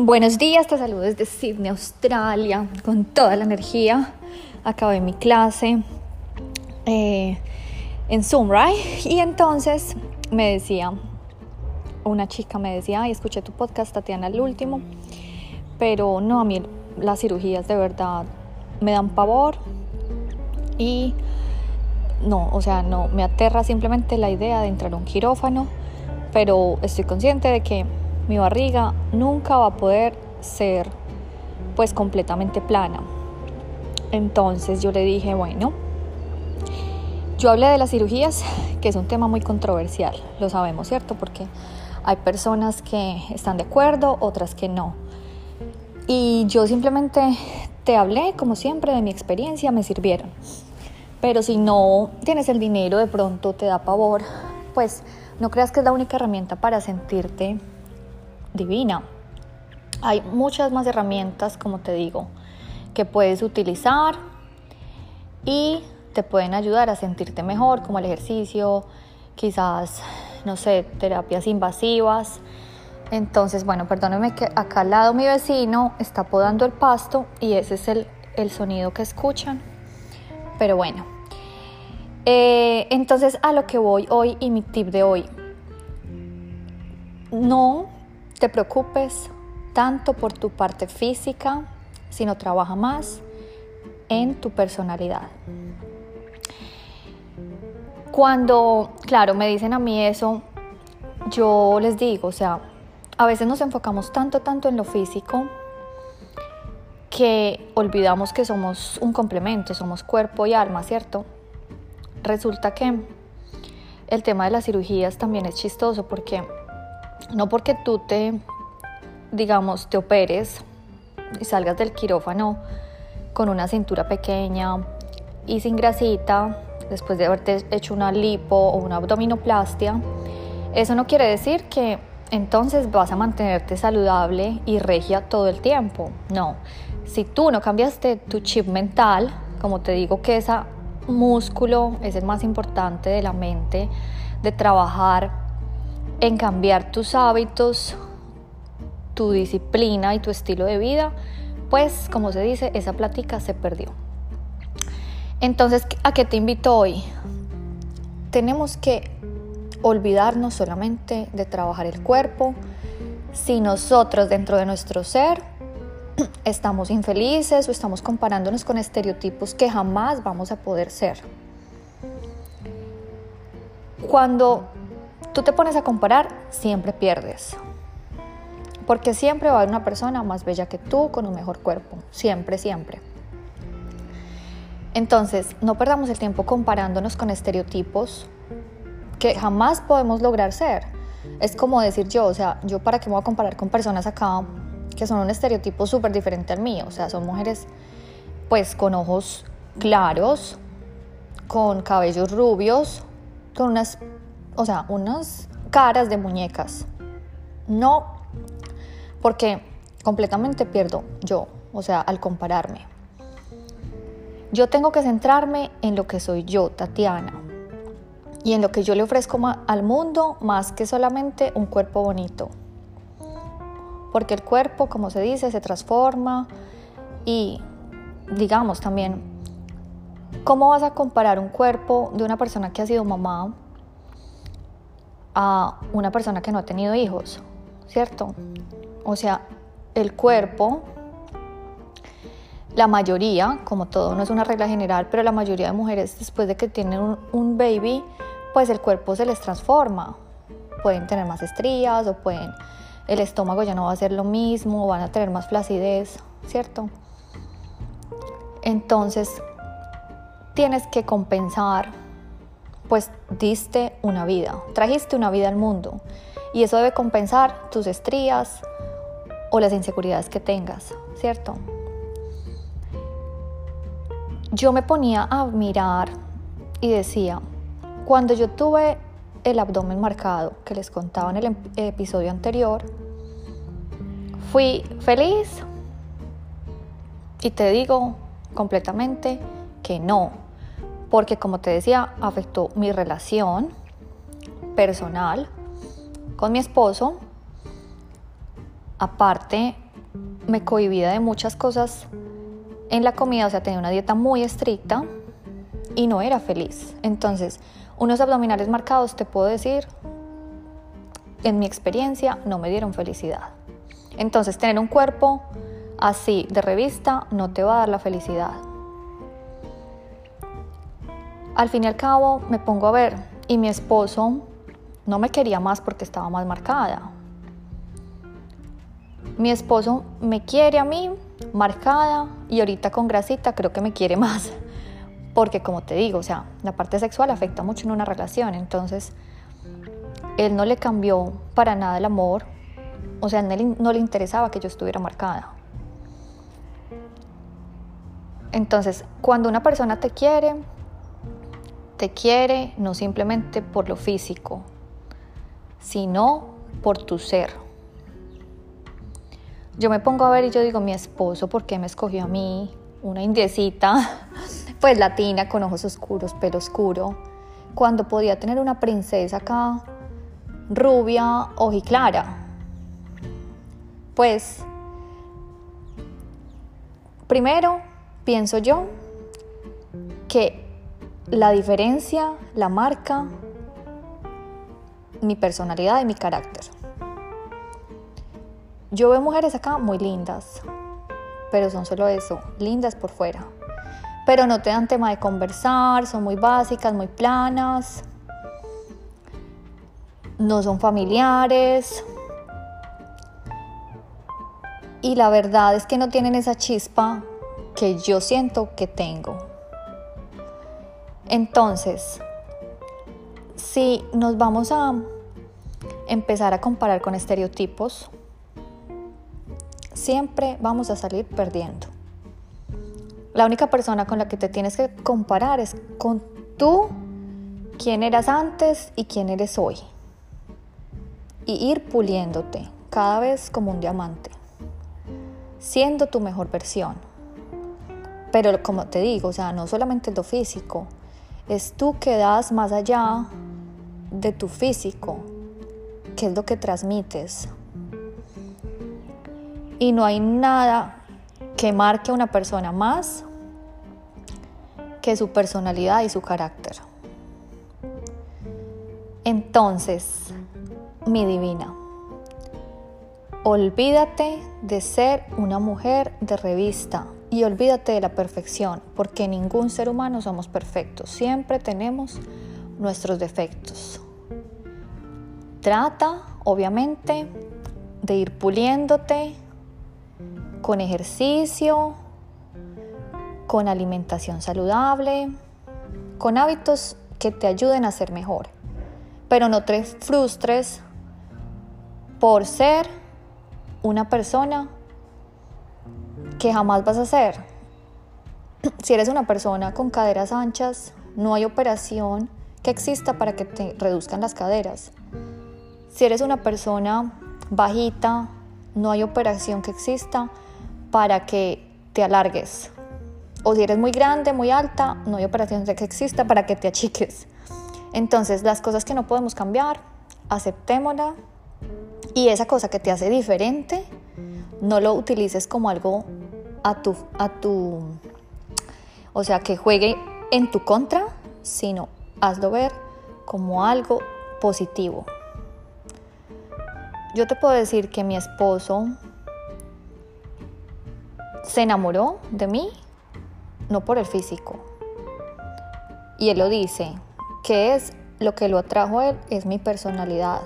Buenos días, te saludo desde Sydney, Australia, con toda la energía. Acabé mi clase eh, en Zoom, right? Y entonces me decía, una chica me decía, ay, escuché tu podcast, Tatiana, el último, pero no, a mí las cirugías de verdad me dan pavor y no, o sea, no, me aterra simplemente la idea de entrar a un quirófano, pero estoy consciente de que mi barriga nunca va a poder ser pues completamente plana. Entonces yo le dije, bueno, yo hablé de las cirugías, que es un tema muy controversial, lo sabemos, ¿cierto? Porque hay personas que están de acuerdo, otras que no. Y yo simplemente te hablé, como siempre, de mi experiencia, me sirvieron. Pero si no tienes el dinero, de pronto te da pavor, pues no creas que es la única herramienta para sentirte divina. Hay muchas más herramientas, como te digo, que puedes utilizar y te pueden ayudar a sentirte mejor, como el ejercicio, quizás, no sé, terapias invasivas. Entonces, bueno, perdónenme que acá al lado mi vecino está podando el pasto y ese es el, el sonido que escuchan. Pero bueno, eh, entonces a lo que voy hoy y mi tip de hoy. No te preocupes tanto por tu parte física, sino trabaja más en tu personalidad. Cuando, claro, me dicen a mí eso, yo les digo, o sea, a veces nos enfocamos tanto, tanto en lo físico que olvidamos que somos un complemento, somos cuerpo y alma, ¿cierto? Resulta que el tema de las cirugías también es chistoso porque no porque tú te, digamos, te operes y salgas del quirófano con una cintura pequeña y sin grasita, después de haberte hecho una lipo o una abdominoplastia, eso no quiere decir que entonces vas a mantenerte saludable y regia todo el tiempo. No, si tú no cambiaste tu chip mental, como te digo que ese músculo es el más importante de la mente, de trabajar en cambiar tus hábitos, tu disciplina y tu estilo de vida, pues como se dice, esa plática se perdió. Entonces, ¿a qué te invito hoy? Tenemos que olvidarnos solamente de trabajar el cuerpo. Si nosotros dentro de nuestro ser estamos infelices o estamos comparándonos con estereotipos que jamás vamos a poder ser. Cuando tú te pones a comparar, siempre pierdes. Porque siempre va a haber una persona más bella que tú con un mejor cuerpo. Siempre, siempre. Entonces, no perdamos el tiempo comparándonos con estereotipos que jamás podemos lograr ser. Es como decir yo, o sea, yo para qué me voy a comparar con personas acá que son un estereotipo súper diferente al mío, o sea, son mujeres pues con ojos claros, con cabellos rubios, con unas, o sea, unas caras de muñecas. No, porque completamente pierdo yo, o sea, al compararme. Yo tengo que centrarme en lo que soy yo, Tatiana, y en lo que yo le ofrezco al mundo más que solamente un cuerpo bonito. Porque el cuerpo, como se dice, se transforma y digamos también, ¿cómo vas a comparar un cuerpo de una persona que ha sido mamá a una persona que no ha tenido hijos? ¿Cierto? O sea, el cuerpo la mayoría, como todo, no es una regla general, pero la mayoría de mujeres después de que tienen un, baby, pues el cuerpo se les transforma. Pueden tener más estrías o pueden, el estómago ya no va a ser lo mismo, van a tener más flacidez, ¿cierto? Entonces, tienes que compensar, pues diste una vida, trajiste una vida al mundo y eso debe compensar tus estrías o las inseguridades que tengas, ¿cierto? yo me ponía a mirar y decía, cuando yo tuve el abdomen marcado, que les contaba en el em-, episodio anterior, fui feliz y te digo completamente que no, porque como te decía, afectó mi relación personal con mi esposo, aparte me cohibía de muchas cosas en la comida, o sea, tenía una dieta muy estricta y no era feliz. Entonces, unos abdominales marcados, te puedo decir, en mi experiencia, no me dieron felicidad. Entonces, tener un cuerpo así de revista no te va a dar la felicidad. Al fin y al cabo, me pongo a ver y mi esposo no me quería más porque estaba más marcada. Mi esposo me quiere a mí marcada y ahorita con grasita creo que me quiere más. Porque como te digo, o sea, la parte sexual afecta mucho en una relación. Entonces, él no le cambió para nada el amor. O sea, no le interesaba que yo estuviera marcada. Entonces, cuando una persona te quiere, te quiere no simplemente por lo físico, sino por tu ser. Yo me pongo a ver y yo digo, mi esposo, ¿por qué me escogió a mí? Una indiecita, pues latina, con ojos oscuros, pelo oscuro, cuando podía tener una princesa acá, rubia, ojiclara. Pues, primero, pienso yo que la diferencia la marca mi personalidad y mi carácter. Yo veo mujeres acá muy lindas, pero son solo eso, lindas por fuera. Pero no te dan tema de conversar, son muy básicas, muy planas, no son familiares. Y la verdad es que no tienen esa chispa que yo siento que tengo. Entonces, si nos vamos a empezar a comparar con estereotipos, siempre vamos a salir perdiendo. La única persona con la que te tienes que comparar es con tú, quién eras antes y quién eres hoy. Y ir puliéndote cada vez como un diamante, siendo tu mejor versión. Pero como te digo, o sea, no solamente lo físico, es tú que das más allá de tu físico, que es lo que transmites, y no hay nada que marque a una persona más que su personalidad y su carácter. Entonces, mi divina, olvídate de ser una mujer de revista y olvídate de la perfección, porque ningún ser humano somos perfectos, siempre tenemos nuestros defectos. Trata, obviamente, de ir puliéndote, con ejercicio, con alimentación saludable, con hábitos que te ayuden a ser mejor. Pero no te frustres por ser una persona que jamás vas a ser. Si eres una persona con caderas anchas, no hay operación que exista para que te reduzcan las caderas. Si eres una persona bajita, no hay operación que exista para que te alargues. O si eres muy grande, muy alta, no hay operación que exista para que te achiques. Entonces, las cosas que no podemos cambiar, aceptémosla. Y esa cosa que te hace diferente, no lo utilices como algo a tu, a tu, o sea, que juegue en tu contra, sino hazlo ver como algo positivo. Yo te puedo decir que mi esposo se enamoró de mí no por el físico. Y él lo dice, que es lo que lo atrajo a él es mi personalidad.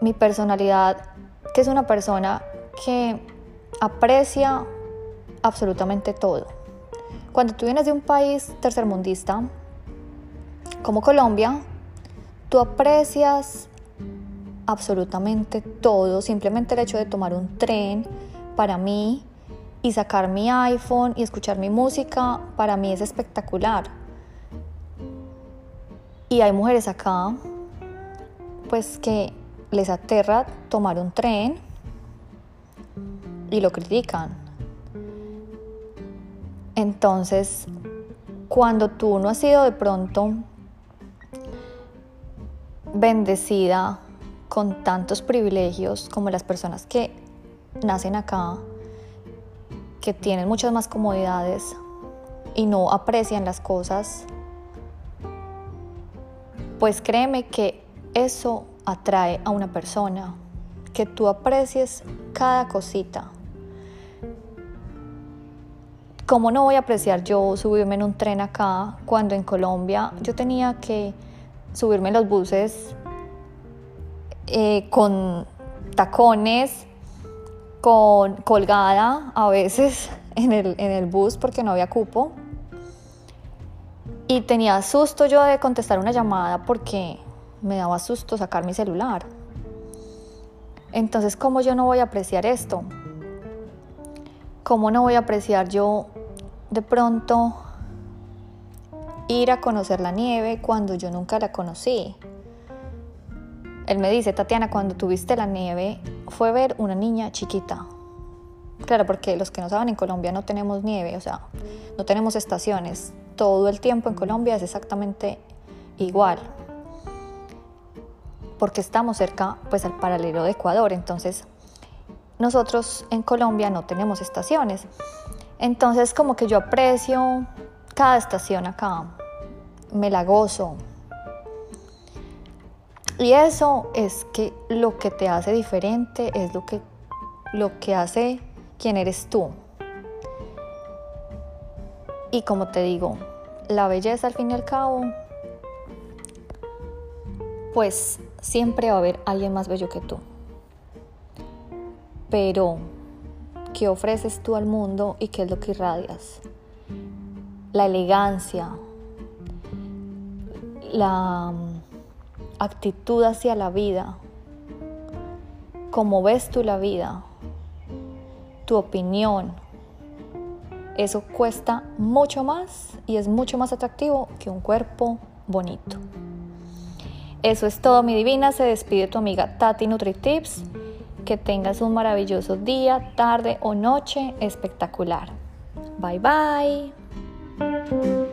Mi personalidad, que es una persona que aprecia absolutamente todo. Cuando tú vienes de un país tercermundista como Colombia, tú aprecias absolutamente todo, simplemente el hecho de tomar un tren, para mí y sacar mi iPhone y escuchar mi música, para mí es espectacular. Y hay mujeres acá, pues que les aterra tomar un tren y lo critican. Entonces, cuando tú no has sido de pronto bendecida con tantos privilegios como las personas que nacen acá, que tienen muchas más comodidades y no aprecian las cosas, pues créeme que eso atrae a una persona, que tú aprecies cada cosita. ¿Cómo no voy a apreciar yo subirme en un tren acá cuando en Colombia yo tenía que subirme en los buses eh, con tacones, con colgada a veces en el, en el bus porque no había cupo? Y tenía susto yo de contestar una llamada porque me daba susto sacar mi celular. Entonces, ¿cómo yo no voy a apreciar esto? ¿Cómo no voy a apreciar yo de pronto ir a conocer la nieve cuando yo nunca la conocí? Él me dice, Tatiana, cuando tuviste la nieve fue ver una niña chiquita. Claro, porque los que no saben, en Colombia no tenemos nieve, o sea, no tenemos estaciones. Todo el tiempo en Colombia es exactamente igual porque estamos cerca pues al paralelo de Ecuador, entonces nosotros en Colombia no tenemos estaciones. Entonces como que yo aprecio cada estación acá, me la gozo. Y eso es que lo que te hace diferente es lo que, lo que hace quién eres tú. Y como te digo, la belleza al fin y al cabo, pues siempre va a haber alguien más bello que tú. Pero, ¿qué ofreces tú al mundo y qué es lo que irradias? La elegancia, la mm, actitud hacia la vida, cómo ves tú la vida, tu opinión, eso cuesta mucho más y es mucho más atractivo que un cuerpo bonito. Eso es todo, mi divina. Se despide tu amiga Tati NutriTips. Que tengas un maravilloso día, tarde o noche espectacular. Bye bye.